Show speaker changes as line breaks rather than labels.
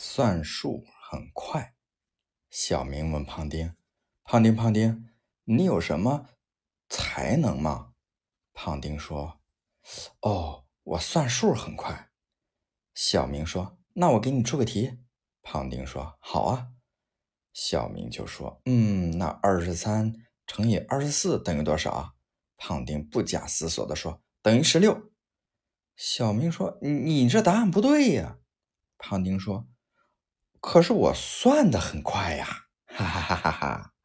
算数很快。小明问胖丁：“胖丁，胖丁，你有什么才能吗？”胖丁说：“哦，我算数很快。”小明说：“那我给你出个题。”胖丁说：“好啊。”小明就说：“嗯，那二十三乘以二十四等于多少？”胖丁不假思索地说：“等于十六。”小明说：“你你这答案不对呀。”胖丁说：“可是我算的很快呀！”哈哈哈哈哈。